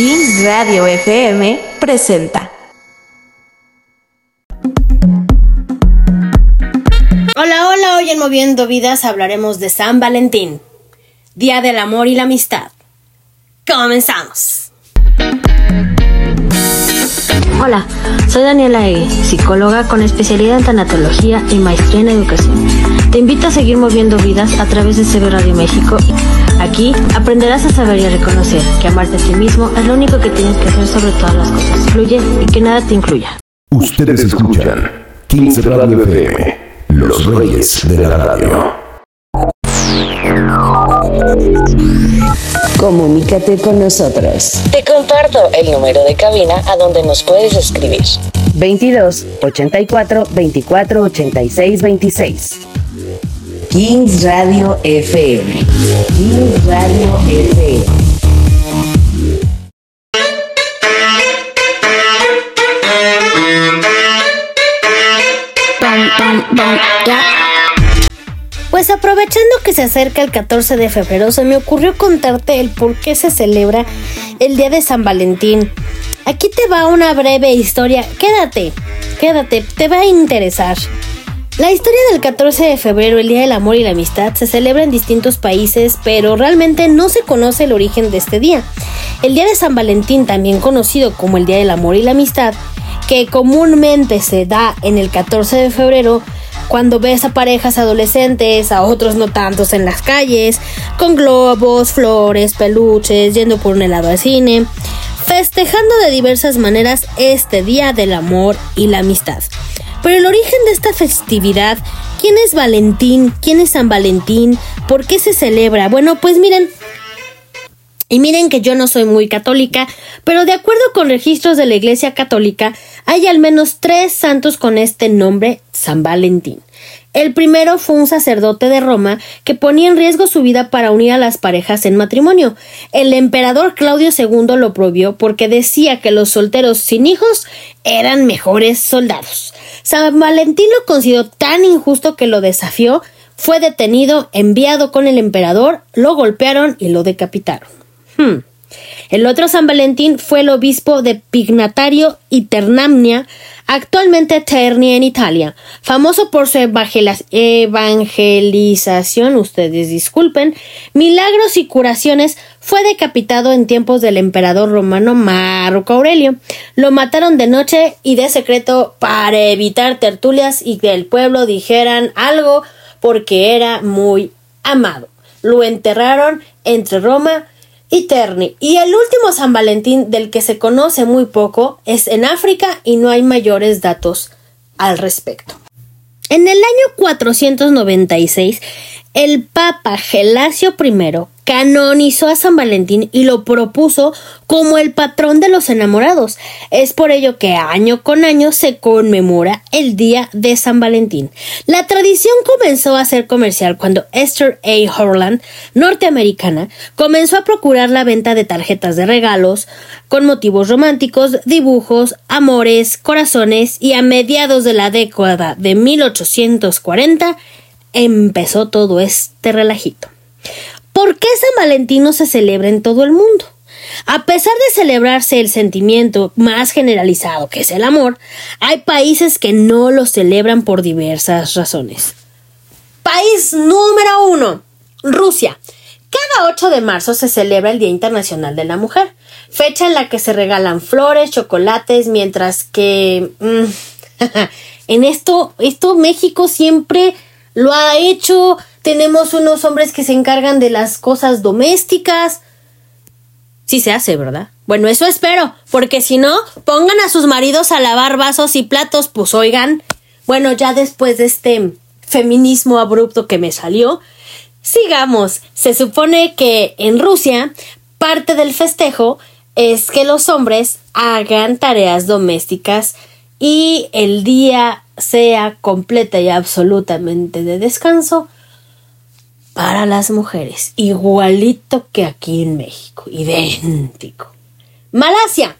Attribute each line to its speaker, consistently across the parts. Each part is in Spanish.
Speaker 1: Kings Radio FM presenta.
Speaker 2: Hola, hola, hoy en Moviendo Vidas hablaremos de San Valentín, Día del Amor y la Amistad. Comenzamos.
Speaker 3: Hola, soy Daniela Egui, psicóloga con especialidad en tanatología y maestría en educación. Te invito a seguir moviendo vidas a través de CB Radio México. Aquí aprenderás a saber y a reconocer que amarte a ti mismo es lo único que tienes que hacer sobre todas las cosas. Fluye y que nada te incluya.
Speaker 4: Ustedes escuchan 15 Radio FM, los reyes de la radio.
Speaker 5: Comunícate con nosotros.
Speaker 6: Te comparto el número de cabina a donde nos puedes escribir.
Speaker 5: 22 84 24 86 26. Kings Radio FM. Kings Radio FM.
Speaker 2: Pues aprovechando que se acerca el 14 de febrero, se me ocurrió contarte el por qué se celebra el Día de San Valentín. Aquí te va una breve historia. Quédate, quédate, te va a interesar. La historia del 14 de febrero, el Día del Amor y la Amistad, se celebra en distintos países, pero realmente no se conoce el origen de este día. El Día de San Valentín, también conocido como el Día del Amor y la Amistad, que comúnmente se da en el 14 de febrero, cuando ves a parejas adolescentes, a otros no tantos en las calles, con globos, flores, peluches, yendo por un helado al cine, festejando de diversas maneras este Día del Amor y la Amistad. Pero el origen de esta festividad, ¿quién es Valentín? ¿Quién es San Valentín? ¿Por qué se celebra? Bueno, pues miren, y miren que yo no soy muy católica, pero de acuerdo con registros de la Iglesia Católica, hay al menos tres santos con este nombre, San Valentín. El primero fue un sacerdote de Roma que ponía en riesgo su vida para unir a las parejas en matrimonio. El emperador Claudio II lo prohibió porque decía que los solteros sin hijos eran mejores soldados. San Valentín lo consideró tan injusto que lo desafió, fue detenido, enviado con el emperador, lo golpearon y lo decapitaron. Hmm. El otro San Valentín fue el obispo de Pignatario y Ternamnia, actualmente Terni en Italia, famoso por su evangelización, ustedes disculpen, milagros y curaciones, fue decapitado en tiempos del emperador romano Marco Aurelio. Lo mataron de noche y de secreto para evitar tertulias y que el pueblo dijeran algo porque era muy amado. Lo enterraron entre Roma y Terni. Y el último San Valentín del que se conoce muy poco es en África y no hay mayores datos al respecto. En el año 496, el Papa Gelasio I canonizó a San Valentín y lo propuso como el patrón de los enamorados. Es por ello que año con año se conmemora el Día de San Valentín. La tradición comenzó a ser comercial cuando Esther A. Horland, norteamericana, comenzó a procurar la venta de tarjetas de regalos con motivos románticos, dibujos, amores, corazones y a mediados de la década de 1840 empezó todo este relajito. ¿Por qué San Valentín no se celebra en todo el mundo? A pesar de celebrarse el sentimiento más generalizado, que es el amor, hay países que no lo celebran por diversas razones. País número uno, Rusia. Cada 8 de marzo se celebra el Día Internacional de la Mujer, fecha en la que se regalan flores, chocolates, mientras que... mm, en esto, esto México siempre lo ha hecho. Tenemos unos hombres que se encargan de las cosas domésticas. Sí se hace, ¿verdad? Bueno, eso espero, porque si no, pongan a sus maridos a lavar vasos y platos, pues oigan. Bueno, ya después de este feminismo abrupto que me salió, sigamos. Se supone que en Rusia parte del festejo es que los hombres hagan tareas domésticas y el día sea completa y absolutamente de descanso para las mujeres, igualito que aquí en México, idéntico. Malasia,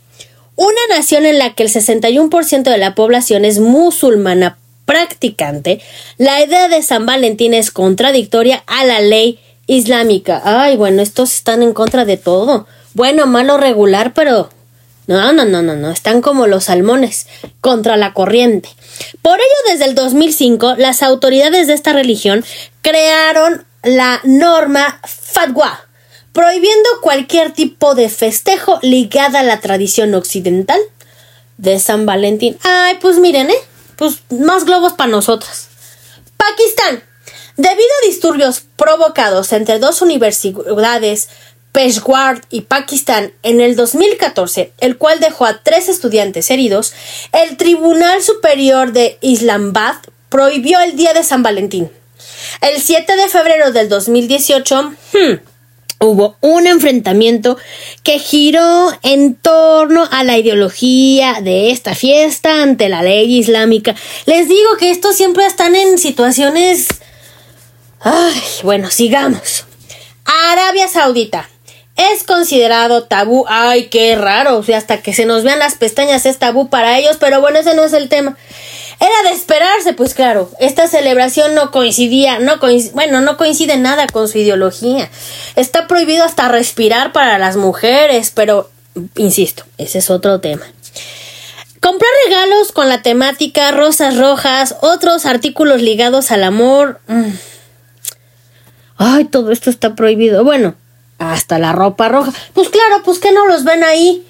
Speaker 2: una nación en la que el 61% de la población es musulmana practicante, la idea de San Valentín es contradictoria a la ley islámica. Ay, bueno, estos están en contra de todo. Bueno, malo, regular, pero no, no, no, no, no, están como los salmones, contra la corriente. Por ello, desde el 2005, las autoridades de esta religión crearon la norma Fatwa, prohibiendo cualquier tipo de festejo ligada a la tradición occidental de San Valentín. Ay, pues miren, ¿eh? Pues más globos para nosotras. Pakistán. Debido a disturbios provocados entre dos universidades, Peshawar y Pakistán, en el 2014, el cual dejó a tres estudiantes heridos, el Tribunal Superior de Islamabad prohibió el Día de San Valentín. El 7 de febrero del 2018, hmm, hubo un enfrentamiento que giró en torno a la ideología de esta fiesta ante la ley islámica. Les digo que estos siempre están en situaciones... Ay, bueno, sigamos. Arabia Saudita es considerado tabú. Ay, qué raro. O sea, hasta que se nos vean las pestañas es tabú para ellos, pero bueno, ese no es el tema. Era de esperarse, pues claro, esta celebración no coincidía, no bueno, no coincide nada con su ideología. Está prohibido hasta respirar para las mujeres, pero, insisto, ese es otro tema. Comprar regalos con la temática rosas rojas, otros artículos ligados al amor. Mm. Ay, todo esto está prohibido. Bueno, hasta la ropa roja. Pues claro, pues que no los ven ahí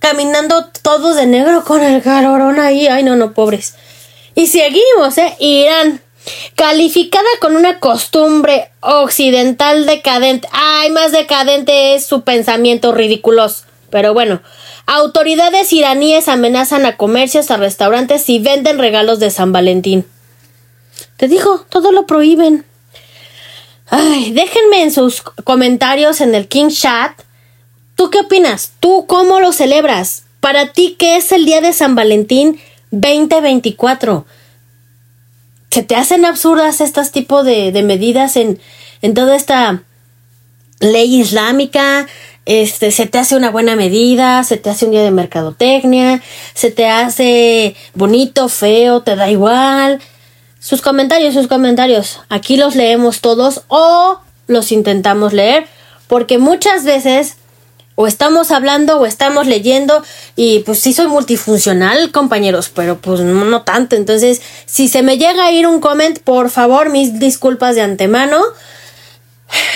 Speaker 2: caminando todos de negro con el carorón ahí. Ay, no, no, pobres. Y seguimos, ¿eh? Irán. Calificada con una costumbre occidental decadente. Ay, más decadente es su pensamiento ridículos. Pero bueno, autoridades iraníes amenazan a comercios, a restaurantes y venden regalos de San Valentín. Te digo, todo lo prohíben. Ay, déjenme en sus comentarios en el King Chat. ¿Tú qué opinas? ¿Tú cómo lo celebras? Para ti, ¿qué es el día de San Valentín? 2024. ¿Se te hacen absurdas estos tipos de, medidas en, en toda esta ley islámica? Este, se te hace una buena medida, se te hace un día de mercadotecnia, se te hace bonito, feo, te da igual. Sus comentarios, sus comentarios. Aquí los leemos todos o los intentamos leer porque muchas veces o estamos hablando o estamos leyendo y pues sí soy multifuncional compañeros pero pues no, tanto. Entonces si se me llega a ir un comment por favor mis disculpas de antemano.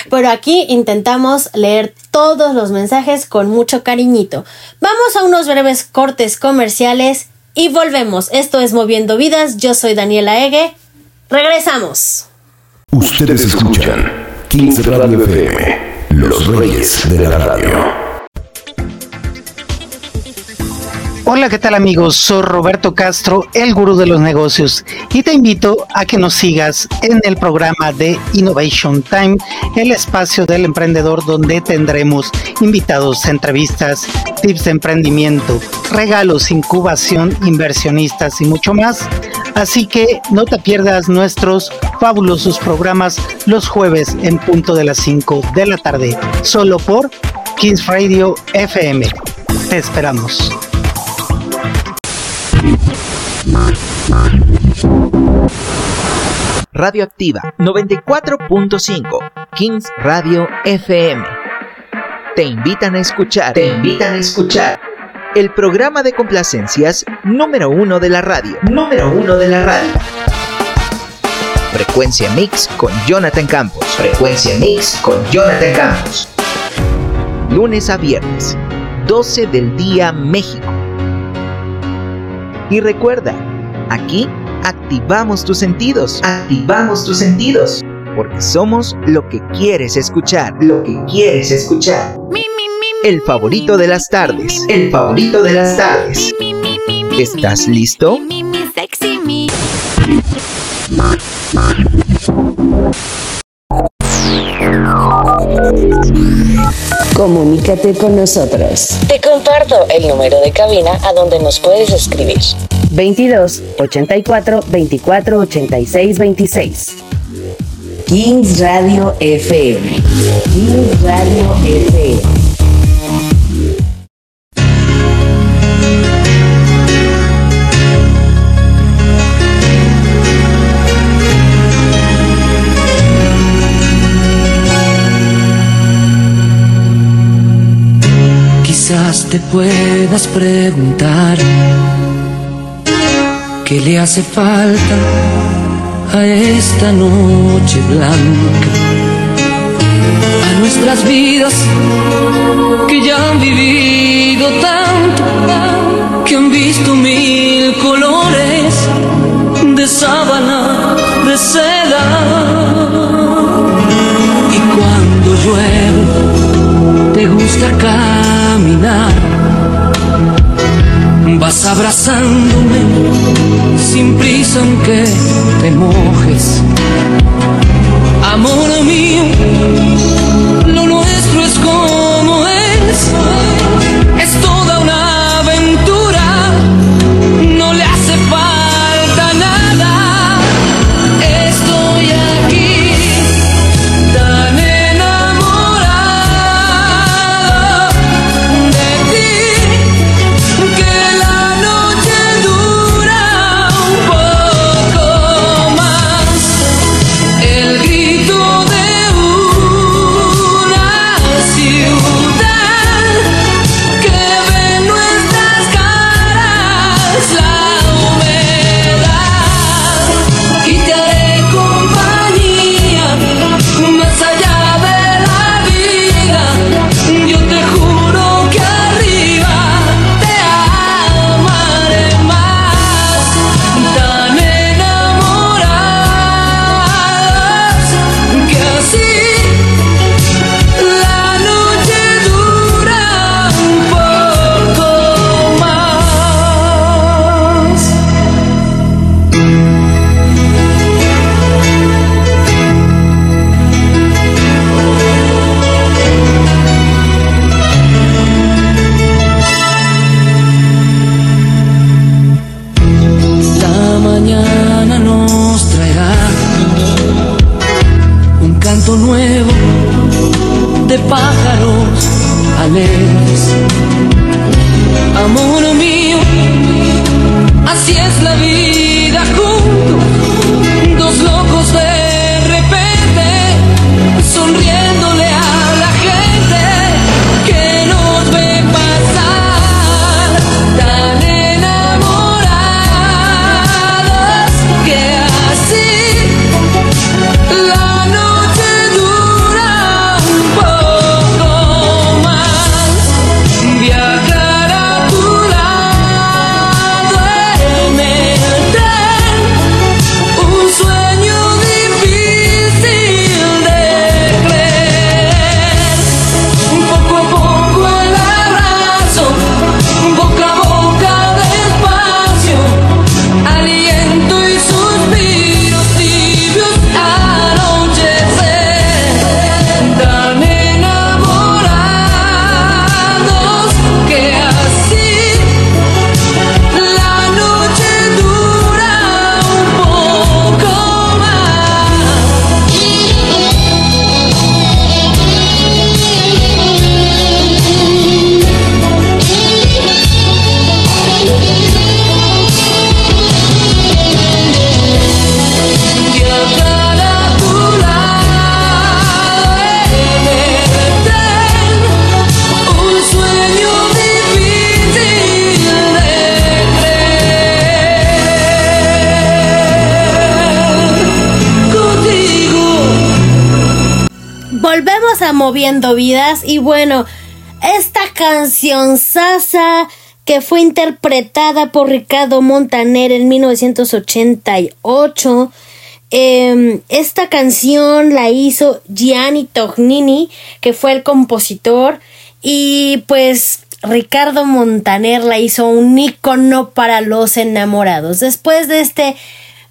Speaker 2: Pero aquí intentamos leer todos los mensajes con mucho cariñito. Vamos a unos breves cortes comerciales y volvemos. Esto es moviendo vidas. Yo soy Daniela Ege regresamos.
Speaker 4: Ustedes escuchan 15 Radio FM los reyes de la radio
Speaker 7: Hola, ¿qué tal amigos? Soy Roberto Castro, el gurú de los negocios, y te invito a que nos sigas en el programa de Innovation Time, el espacio del emprendedor donde tendremos invitados, entrevistas, tips de emprendimiento, regalos, incubación, inversionistas y mucho más. Así que no te pierdas nuestros fabulosos programas los jueves en punto de las 5 de la tarde, solo por Kings Radio FM. Te esperamos.
Speaker 8: Radioactiva 94.5 Kings Radio FM. Te invitan a escuchar. Te invitan a escuchar. El programa de complacencias número uno de la radio. Número uno de la radio. Frecuencia Mix con Jonathan Campos. Frecuencia Mix con Jonathan Campos. Lunes a viernes, 12 del día México. Y recuerda, aquí activamos tus sentidos. Activamos tus sentidos. Porque somos lo que quieres escuchar. Lo que quieres escuchar. El favorito de las tardes. El favorito de las tardes. ¿Estás listo?
Speaker 5: Comunícate con nosotros.
Speaker 6: Te comparto el número de cabina a donde nos puedes escribir.
Speaker 5: 22 84 24 86 26. Kings Radio FM. Kings Radio FM.
Speaker 9: Te puedas preguntar qué le hace falta a esta noche blanca, a nuestras vidas que ya han vivido tanto, que han visto mil colores de sábana, de seda. Y cuando llueve, te gusta Vas abrazándome sin prisa aunque te mojes. Amor mío,
Speaker 2: Volvemos a Moviendo Vidas y bueno, esta canción Sasa que fue interpretada por Ricardo Montaner en 1988. em, esta canción la hizo Gianni Tognini, que fue el compositor, y pues Ricardo Montaner la hizo un icono para los enamorados. Después de este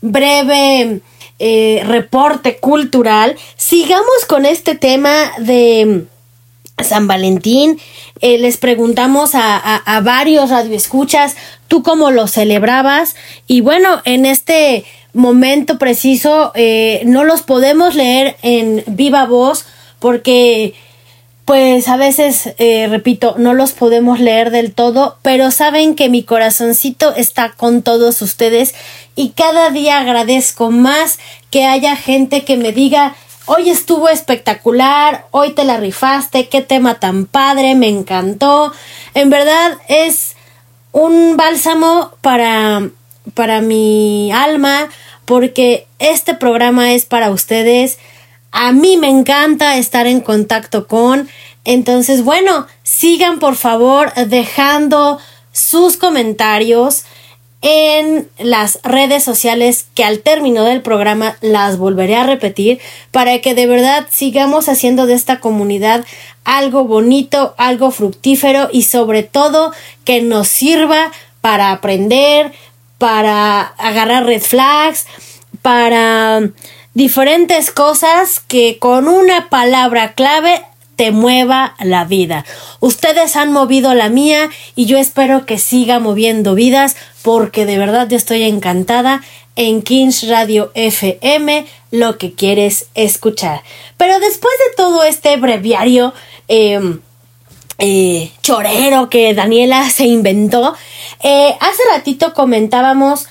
Speaker 2: breve eh, reporte cultural, sigamos con este tema de San Valentín. Eh, les preguntamos a varios radioescuchas, tú cómo lo celebrabas. Y bueno, en este momento preciso eh, no los podemos leer en viva voz porque pues a veces, eh, repito, no los podemos leer del todo, pero saben que mi corazoncito está con todos ustedes y cada día agradezco más que haya gente que me diga hoy estuvo espectacular, hoy te la rifaste, qué tema tan padre, me encantó. En verdad es un bálsamo para, para mi alma, porque este programa es para ustedes. A mí me encanta estar en contacto con. Entonces, bueno, sigan por favor dejando sus comentarios en las redes sociales que al término del programa las volveré a repetir para que de verdad sigamos haciendo de esta comunidad algo bonito, algo fructífero y sobre todo que nos sirva para aprender, para agarrar red flags, para diferentes cosas que con una palabra clave te mueva la vida. Ustedes han movido la mía y yo espero que siga moviendo vidas porque de verdad yo estoy encantada en Kings Radio FM lo que quieres escuchar. Pero después de todo este breviario em, eh, chorero que Daniela se inventó, eh, hace ratito comentábamos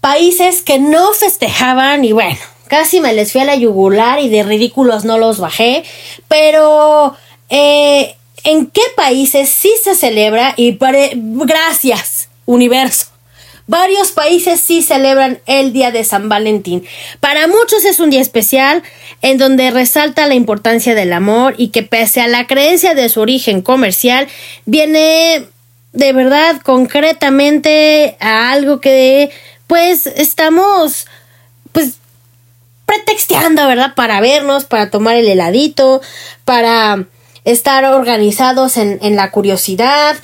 Speaker 2: países que no festejaban y bueno, casi me les fui a la yugular y de ridículos no los bajé, pero eh, ¿en qué países sí se celebra? Y gracias, universo. Varios países sí celebran el Día de San Valentín. Para muchos es un día especial en donde resalta la importancia del amor y que pese a la creencia de su origen comercial, viene de verdad concretamente a algo que pues estamos pretexteando, ¿verdad? Para vernos, para tomar el heladito, para estar organizados en, en la curiosidad,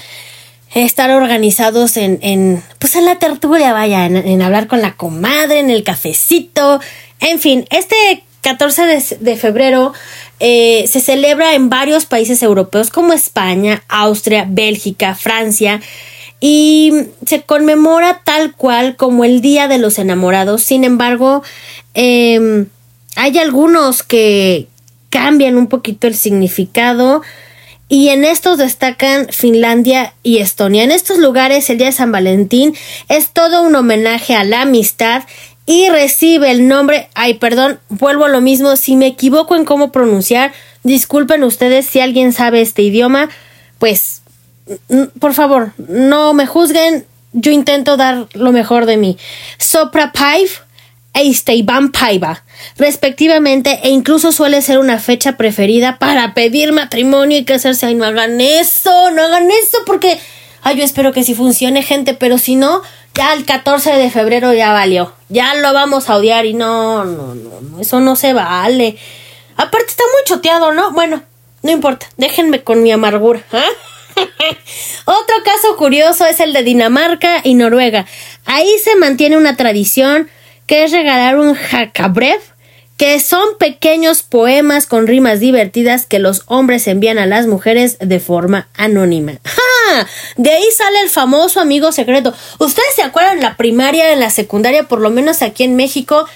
Speaker 2: estar organizados en, en, pues en la tertulia, vaya, en, en hablar con la comadre, en el cafecito, en fin, este 14 de, de febrero eh, se celebra en varios países europeos como España, Austria, Bélgica, Francia, y se conmemora tal cual como el Día de los Enamorados. Sin embargo, eh, hay algunos que cambian un poquito el significado y en estos destacan Finlandia y Estonia. En estos lugares el Día de San Valentín es todo un homenaje a la amistad y recibe el nombre, ay perdón, vuelvo a lo mismo, si me equivoco en cómo pronunciar, disculpen ustedes si alguien sabe este idioma, pues por favor, no me juzguen, yo intento dar lo mejor de mí. Sopra Paiv e Isteiban Paiva, respectivamente, e incluso suele ser una fecha preferida para pedir matrimonio y casarse. Ay, no hagan eso, no hagan eso, porque. Ay, yo espero que sí funcione, gente, pero si no, ya el 14 de febrero ya valió. Ya lo vamos a odiar y no, no, no, no eso no se vale. Aparte está muy choteado, ¿no? Bueno, no importa, déjenme con mi amargura. ¿ah? Otro caso curioso es el de Dinamarca y Noruega. Ahí se mantiene una tradición que es regalar un jacabrev, que son pequeños poemas con rimas divertidas que los hombres envían a las mujeres de forma anónima. ¡Ja! De ahí sale el famoso amigo secreto. ¿Ustedes se acuerdan en la primaria, en la secundaria, por lo menos aquí en México?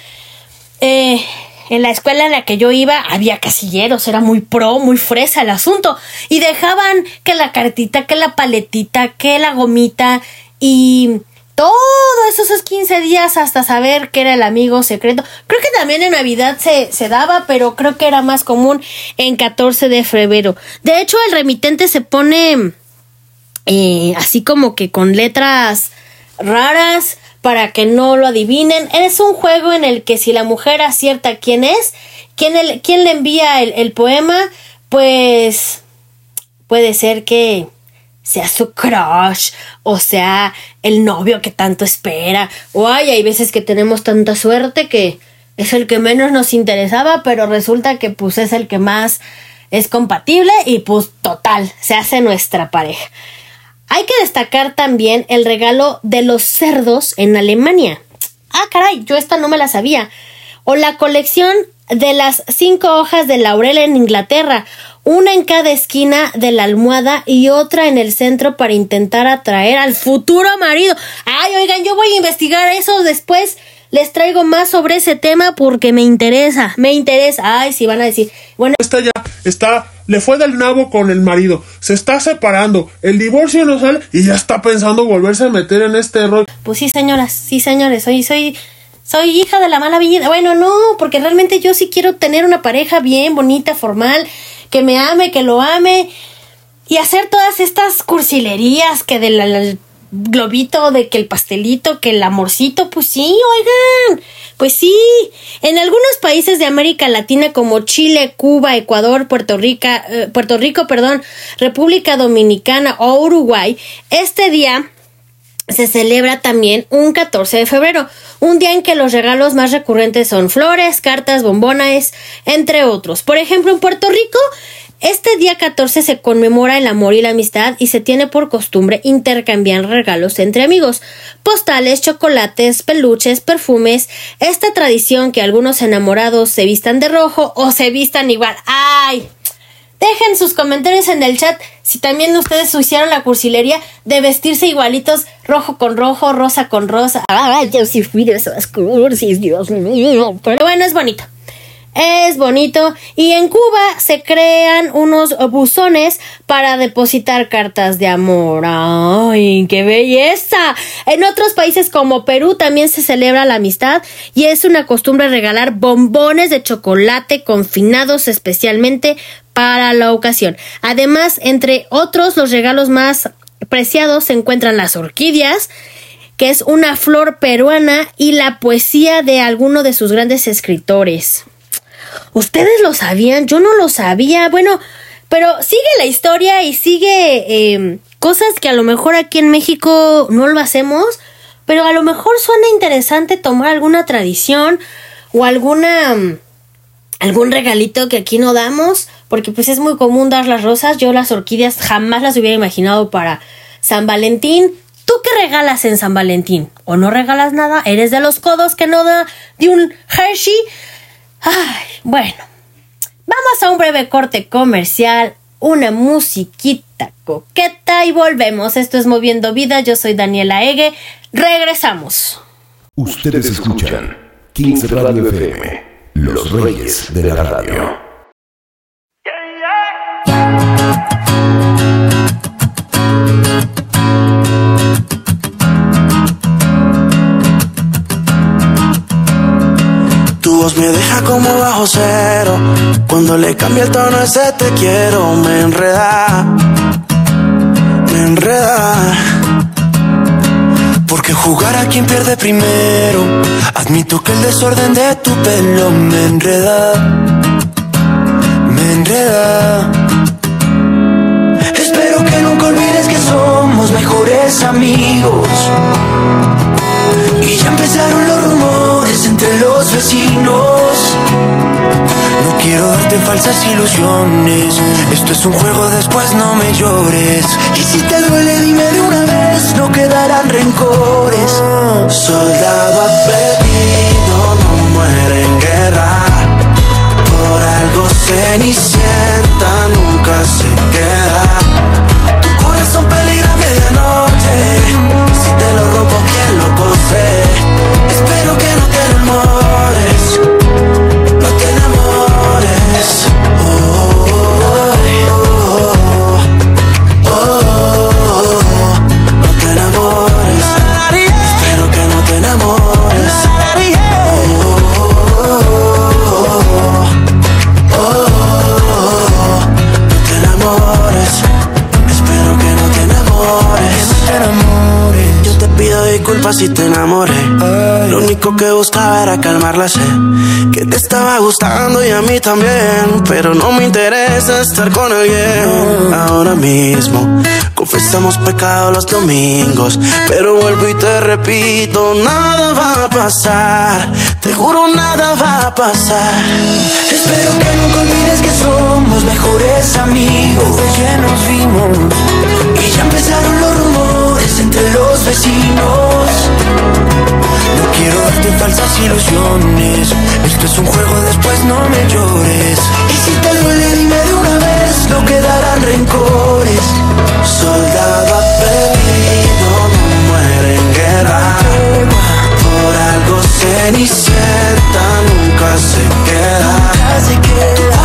Speaker 2: Eh, en la escuela en la que yo iba había casilleros, era muy pro, muy fresa el asunto. Y dejaban que la cartita, que la paletita, que la gomita y todos esos 15 días hasta saber que era el amigo secreto. Creo que también en Navidad se, se daba, pero creo que era más común en 14 de febrero. De hecho, el remitente se pone eh, así como que con letras raras para que no lo adivinen. Es un juego en el que si la mujer acierta quién es, quién, el, quién le envía el, poema, pues puede ser que sea su crush o sea el novio que tanto espera. O ay, hay veces que tenemos tanta suerte que es el que menos nos interesaba, pero resulta que pues es el que más es compatible y pues total, se hace nuestra pareja. Hay que destacar también el regalo de los cerdos en Alemania. Ah, caray, yo esta no me la sabía. O la colección de las cinco hojas de laurel en Inglaterra, una en cada esquina de la almohada y otra en el centro para intentar atraer al futuro marido. Ay, oigan, yo voy a investigar eso después. Les traigo más sobre ese tema porque me interesa, me interesa. Ay, si van a decir, bueno,
Speaker 10: Esta ya está, le fue del nabo con el marido, se está separando, el divorcio no sale y ya está pensando volverse a meter en este rollo.
Speaker 2: Pues sí, señoras, sí, señores, soy, soy, soy hija de la mala vida. Bueno, no, porque realmente yo sí quiero tener una pareja bien, bonita, formal, que me ame, que lo ame. Y hacer todas estas cursilerías que del el globito, de que el pastelito, que el amorcito, pues sí, oigan. Pues sí, en algunos países de América Latina como Chile, Cuba, Ecuador, Puerto Rico, eh, Puerto Rico, perdón, República Dominicana o Uruguay, este día se celebra también un 14 de febrero, un día en que los regalos más recurrentes son flores, cartas, bombones, entre otros. Por ejemplo, en Puerto Rico, este día 14 se conmemora el amor y la amistad y se tiene por costumbre intercambiar regalos entre amigos, postales, chocolates, peluches, perfumes, esta tradición que algunos enamorados se vistan de rojo o se vistan igual. ¡Ay! Dejen sus comentarios en el chat si también ustedes hicieron la cursilería de vestirse igualitos, rojo con rojo, rosa con rosa. Ay, yo sí fui de esas cursis, Dios mío. Pero bueno, es bonito. Es bonito. Y en Cuba se crean unos buzones para depositar cartas de amor. ¡Ay, qué belleza! En otros países como Perú también se celebra la amistad y es una costumbre regalar bombones de chocolate confinados especialmente para la ocasión. Además, entre otros, los regalos más preciados se encuentran las orquídeas, que es una flor peruana, y la poesía de alguno de sus grandes escritores. ¿Ustedes lo sabían? Yo no lo sabía. Bueno, pero sigue la historia y sigue eh, cosas que a lo mejor aquí en México no lo hacemos, pero a lo mejor suena interesante tomar alguna tradición o alguna mm, algún regalito que aquí no damos, porque pues es muy común dar las rosas. Yo las orquídeas jamás las hubiera imaginado para San Valentín. ¿Tú qué regalas en San Valentín? ¿O no regalas nada? ¿Eres de los codos que no da de un Hershey? Ay, bueno. Vamos a un breve corte comercial, una musiquita coqueta y volvemos. Esto es Moviendo Vida. Yo soy Daniela Ege. Regresamos.
Speaker 4: Ustedes escuchan 15 Radio FM, los reyes de la radio.
Speaker 11: Me deja como bajo cero. Cuando le cambia el tono ese te quiero, me enreda. Me enreda. Porque jugar a quien pierde primero. Admito que el desorden de tu pelo me enreda. Me enreda. Espero que nunca olvides que somos mejores amigos. Ilusiones. Esto es un juego, después no me llores. Y si te duele, dime de una vez, no quedarán rencores. Soldado aprendido no muere en guerra. Por algo cenicienta disculpas si te enamoré. Lo único que buscaba era calmar la sed. Que te estaba gustando y a mí también. Pero no me interesa estar con alguien ahora mismo. Confesamos pecado los domingos. Pero vuelvo y te repito: nada va a pasar. Te juro, nada va a pasar. Espero que nunca olvides que somos mejores amigos. Desde que nos vimos. Y ya empezaron los rumores los vecinos. No quiero darte falsas ilusiones. Esto es un juego, después no me llores. Y si te duele, dime de una vez, no quedarán rencores. Soldado aprendido no muere en guerra. Por algo cenicienta nunca se queda. Tu corazón peligra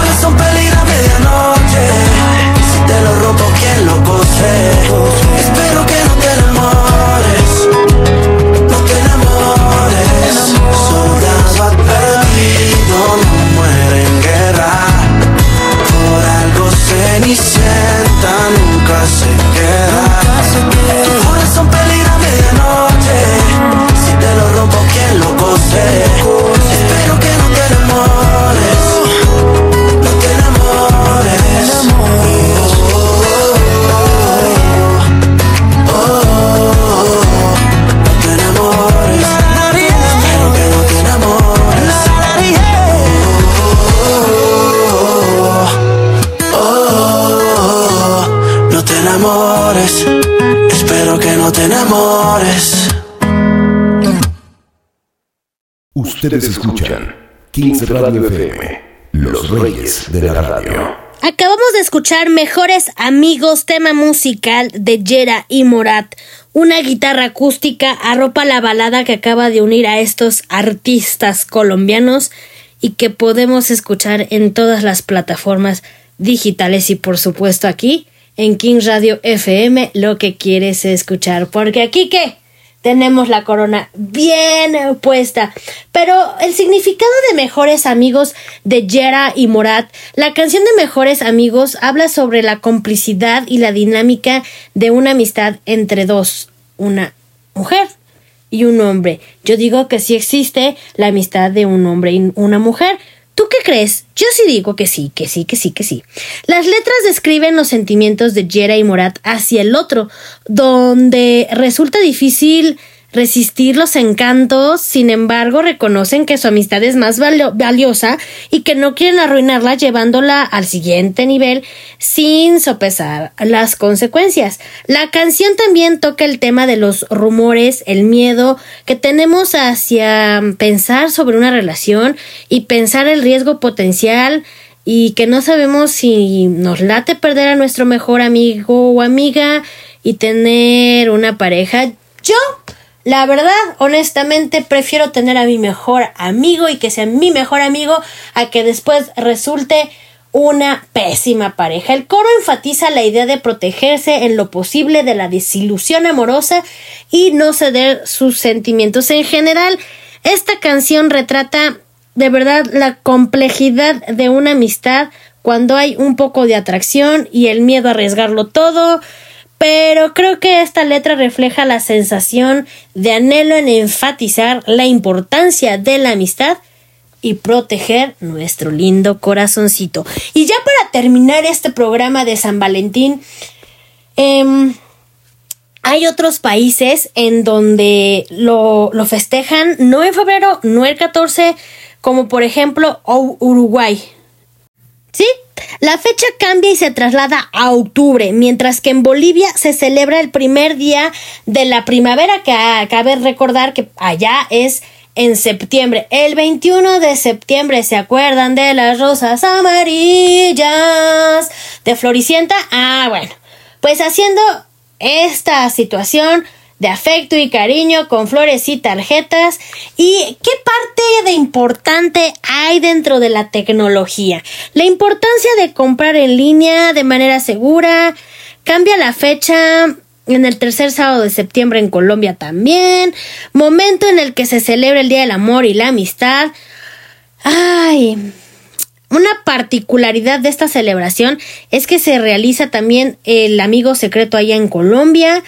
Speaker 4: Ustedes escuchan 15 Radio FM, los reyes de la radio.
Speaker 2: Acabamos de escuchar Mejores Amigos, tema musical de Yera y Morat. Una guitarra acústica arropa la balada que acaba de unir a estos artistas colombianos y que podemos escuchar en todas las plataformas digitales y por supuesto aquí en King Radio FM lo que quieres escuchar. Porque aquí qué? Tenemos la corona bien puesta. Pero el significado de Mejores Amigos de Yera y Morat, la canción de Mejores Amigos habla sobre la complicidad y la dinámica de una amistad entre dos, una mujer y un hombre. Yo digo que sí existe la amistad de un hombre y una mujer. ¿Tú qué crees? Yo sí digo que sí, que sí, que sí, que sí. Las letras describen los sentimientos de Yera y Morat hacia el otro, donde resulta difícil resistir los encantos, sin embargo reconocen que su amistad es más valio- valiosa y que no quieren arruinarla llevándola al siguiente nivel sin sopesar las consecuencias. La canción también toca el tema de los rumores, el miedo que tenemos hacia pensar sobre una relación y pensar el riesgo potencial y que no sabemos si nos late perder a nuestro mejor amigo o amiga y tener una pareja. Yo la verdad, honestamente, prefiero tener a mi mejor amigo y que sea mi mejor amigo a que después resulte una pésima pareja. El coro enfatiza la idea de protegerse en lo posible de la desilusión amorosa y no ceder sus sentimientos. En general, esta canción retrata de verdad la complejidad de una amistad cuando hay un poco de atracción y el miedo a arriesgarlo todo, pero creo que esta letra refleja la sensación de anhelo en enfatizar la importancia de la amistad y proteger nuestro lindo corazoncito. Y ya para terminar este programa de San Valentín, em, hay otros países en donde lo, lo festejan no en febrero, no el 14, como por ejemplo Uruguay. ¿Sí? La fecha cambia y se traslada a octubre, mientras que en Bolivia se celebra el primer día de la primavera, que ah, cabe recordar que allá es en septiembre. El 21 de septiembre, ¿se acuerdan de las rosas amarillas de Floricienta? Ah, bueno, pues haciendo esta situación de afecto y cariño con flores y tarjetas. ¿Y qué parte de importante hay dentro de la tecnología? La importancia de comprar en línea de manera segura. Cambia la fecha en el tercer sábado de septiembre en Colombia también. Momento en el que se celebra el Día del Amor y la Amistad. Ay, una particularidad de esta celebración es que se realiza también el amigo secreto allá en Colombia.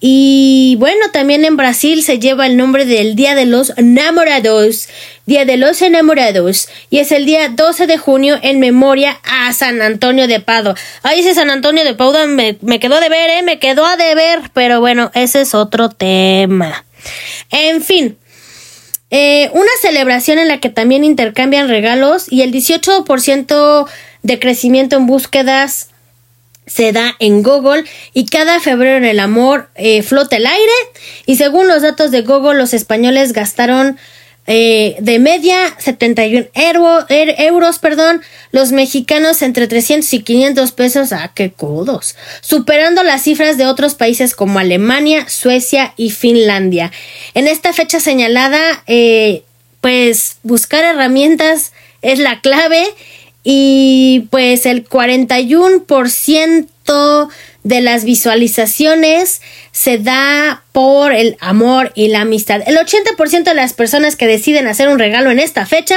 Speaker 2: Y bueno, también en Brasil se lleva el nombre del Día de los Enamorados, Día de los Enamorados, y es el día 12 de junio en memoria a San Antonio de Pado. Ay, ese San Antonio de Padua me, me quedó de ver, ¿eh? Me quedó a deber, pero bueno, ese es otro tema. En fin, eh, una celebración en la que también intercambian regalos y el 18% de crecimiento en búsquedas se da en Google y cada febrero en el amor eh, flota el aire. Y según los datos de Google los españoles gastaron eh, de media 71 euro- er- euros, perdón, los mexicanos entre 300 y 500 pesos, ah, qué codos, superando las cifras de otros países como Alemania, Suecia y Finlandia. En esta fecha señalada, eh, pues buscar herramientas es la clave y pues el 41% de las visualizaciones se da por el amor y la amistad. El 80% de las personas que deciden hacer un regalo en esta fecha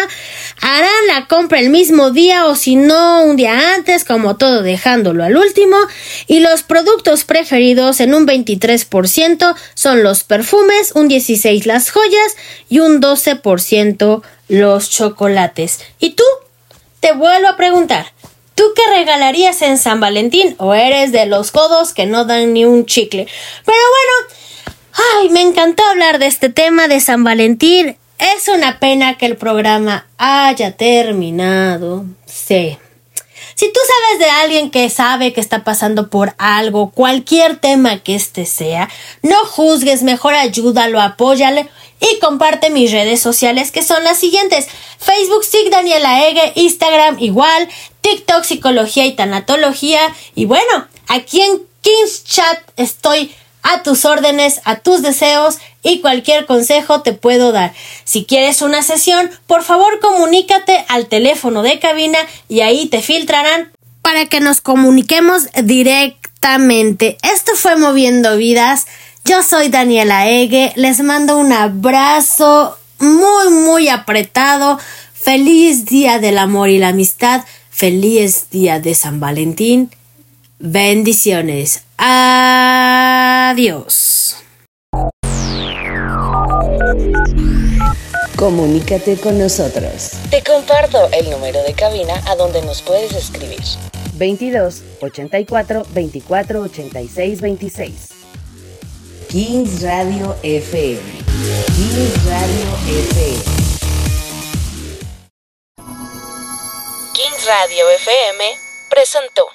Speaker 2: harán la compra el mismo día o si no un día antes, como todo dejándolo al último. Y los productos preferidos en un 23% son los perfumes, un 16% las joyas y un 12% los chocolates. ¿Y tú? Te vuelvo a preguntar, ¿tú qué regalarías en San Valentín o eres de los codos que no dan ni un chicle? Pero bueno, ay, me encantó hablar de este tema de San Valentín. Es una pena que el programa haya terminado. Sí. Si tú sabes de alguien que sabe que está pasando por algo, cualquier tema que este sea, no juzgues, mejor ayúdalo, apóyale y comparte mis redes sociales que son las siguientes. Facebook SIG Daniela Ege, Instagram igual, TikTok Psicología y Tanatología y bueno, aquí en Kings Chat estoy a tus órdenes, a tus deseos y cualquier consejo te puedo dar. Si quieres una sesión, por favor comunícate al teléfono de cabina y ahí te filtrarán para que nos comuniquemos directamente. Esto fue Moviendo Vidas. Yo soy Daniela Ege. Les mando un abrazo muy, muy apretado. Feliz Día del Amor y la Amistad. Feliz Día de San Valentín. Bendiciones. Adiós.
Speaker 5: Comunícate con nosotros.
Speaker 6: Te comparto el número de cabina a donde nos puedes escribir.
Speaker 5: 22 84 24 86 26. Kings Radio FM. Kings Radio FM.
Speaker 6: Kings Radio FM presentó